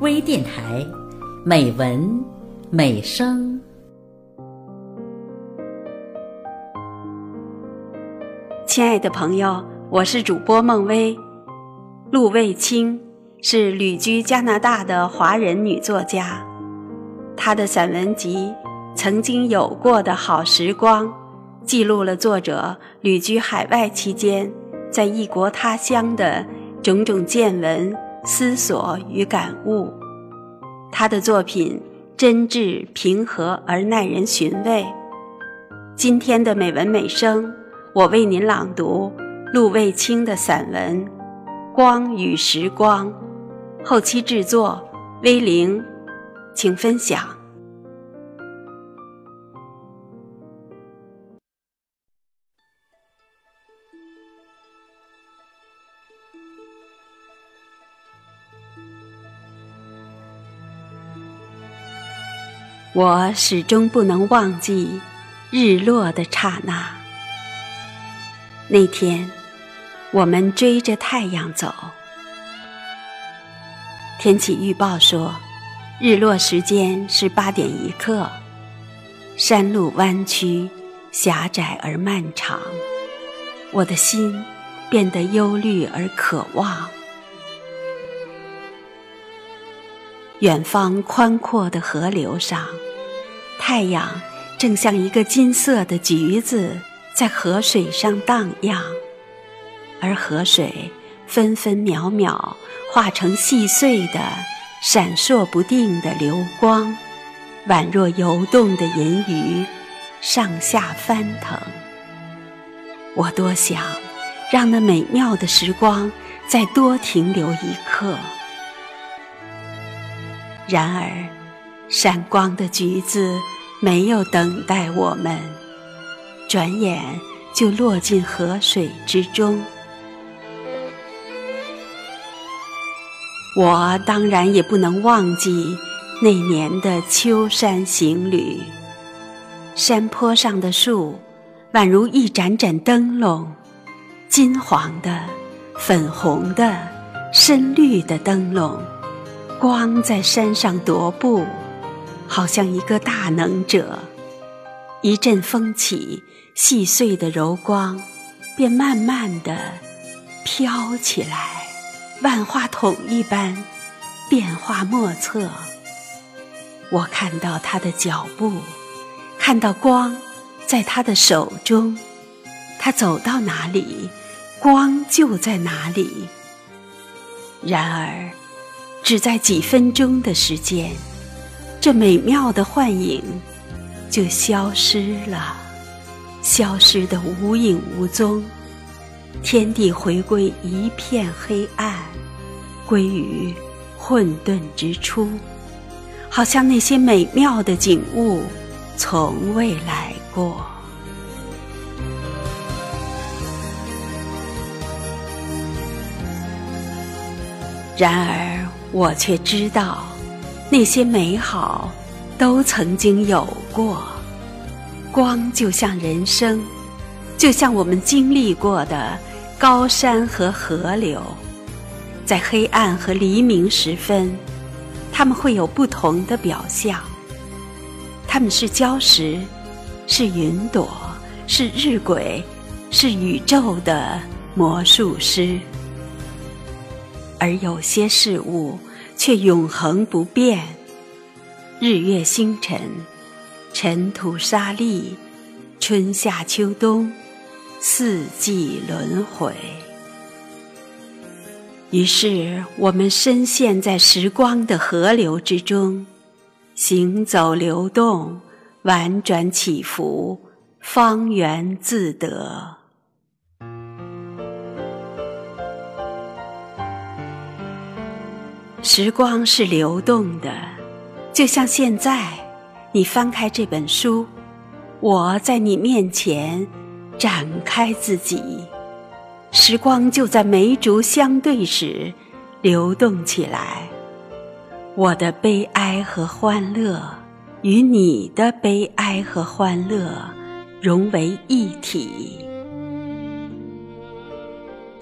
微电台，美文美声。亲爱的朋友，我是主播孟薇。陆卫清是旅居加拿大的华人女作家，她的散文集《曾经有过的好时光》记录了作者旅居海外期间在异国他乡的种种见闻、思索与感悟。他的作品真挚平和而耐人寻味。今天的美文美声。我为您朗读陆卫青的散文《光与时光》，后期制作威灵，请分享。我始终不能忘记日落的刹那。那天，我们追着太阳走。天气预报说，日落时间是八点一刻。山路弯曲、狭窄而漫长，我的心变得忧虑而渴望。远方宽阔的河流上，太阳正像一个金色的橘子。在河水上荡漾，而河水分分秒秒化成细碎的、闪烁不定的流光，宛若游动的银鱼，上下翻腾。我多想让那美妙的时光再多停留一刻，然而闪光的橘子没有等待我们。转眼就落进河水之中。我当然也不能忘记那年的秋山行旅。山坡上的树，宛如一盏盏灯笼，金黄的、粉红的、深绿的灯笼，光在山上踱步，好像一个大能者。一阵风起。细碎的柔光，便慢慢的飘起来，万花筒一般，变化莫测。我看到他的脚步，看到光在他的手中，他走到哪里，光就在哪里。然而，只在几分钟的时间，这美妙的幻影就消失了。消失的无影无踪，天地回归一片黑暗，归于混沌之初，好像那些美妙的景物从未来过。然而，我却知道，那些美好都曾经有过。光就像人生，就像我们经历过的高山和河流，在黑暗和黎明时分，它们会有不同的表象。它们是礁石，是云朵，是日晷，是宇宙的魔术师。而有些事物却永恒不变，日月星辰。尘土沙砾，春夏秋冬，四季轮回。于是，我们深陷在时光的河流之中，行走流动，婉转起伏，方圆自得。时光是流动的，就像现在。你翻开这本书，我在你面前展开自己，时光就在眉竹相对时流动起来。我的悲哀和欢乐与你的悲哀和欢乐融为一体。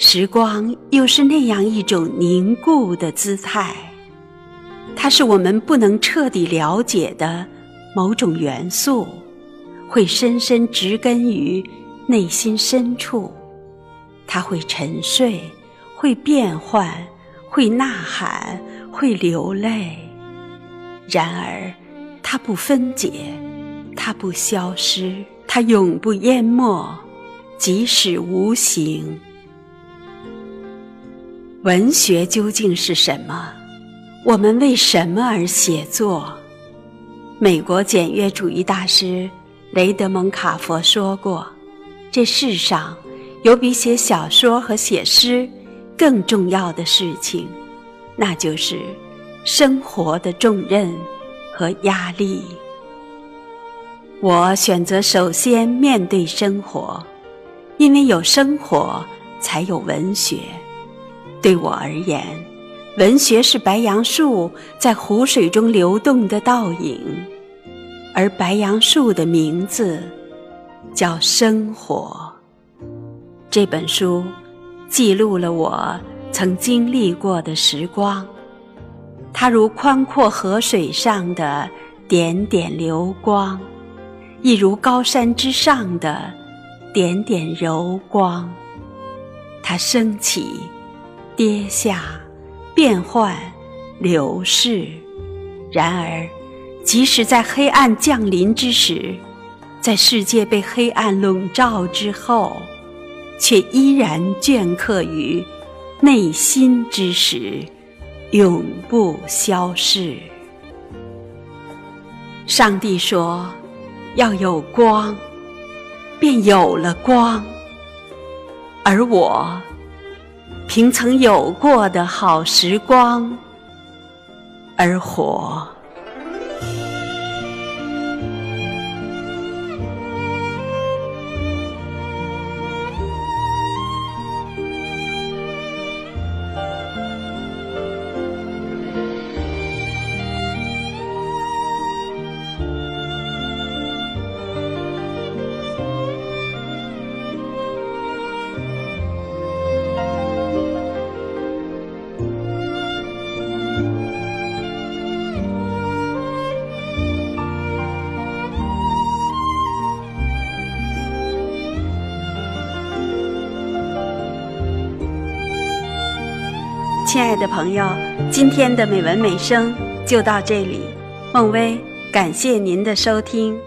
时光又是那样一种凝固的姿态，它是我们不能彻底了解的某种元素，会深深植根于内心深处。它会沉睡，会变换，会呐喊，会流泪。然而，它不分解，它不消失，它永不淹没，即使无形。文学究竟是什么？我们为什么而写作？美国简约主义大师雷德蒙·卡佛说过：“这世上有比写小说和写诗更重要的事情，那就是生活的重任和压力。”我选择首先面对生活，因为有生活才有文学。对我而言。文学是白杨树在湖水中流动的倒影，而白杨树的名字叫生活。这本书记录了我曾经历过的时光，它如宽阔河水上的点点流光，亦如高山之上的点点柔光。它升起，跌下。变幻，流逝。然而，即使在黑暗降临之时，在世界被黑暗笼罩之后，却依然镌刻于内心之时，永不消逝。上帝说：“要有光，便有了光。”而我。凭曾有过的好时光而活。亲爱的朋友，今天的美文美声就到这里。孟薇，感谢您的收听。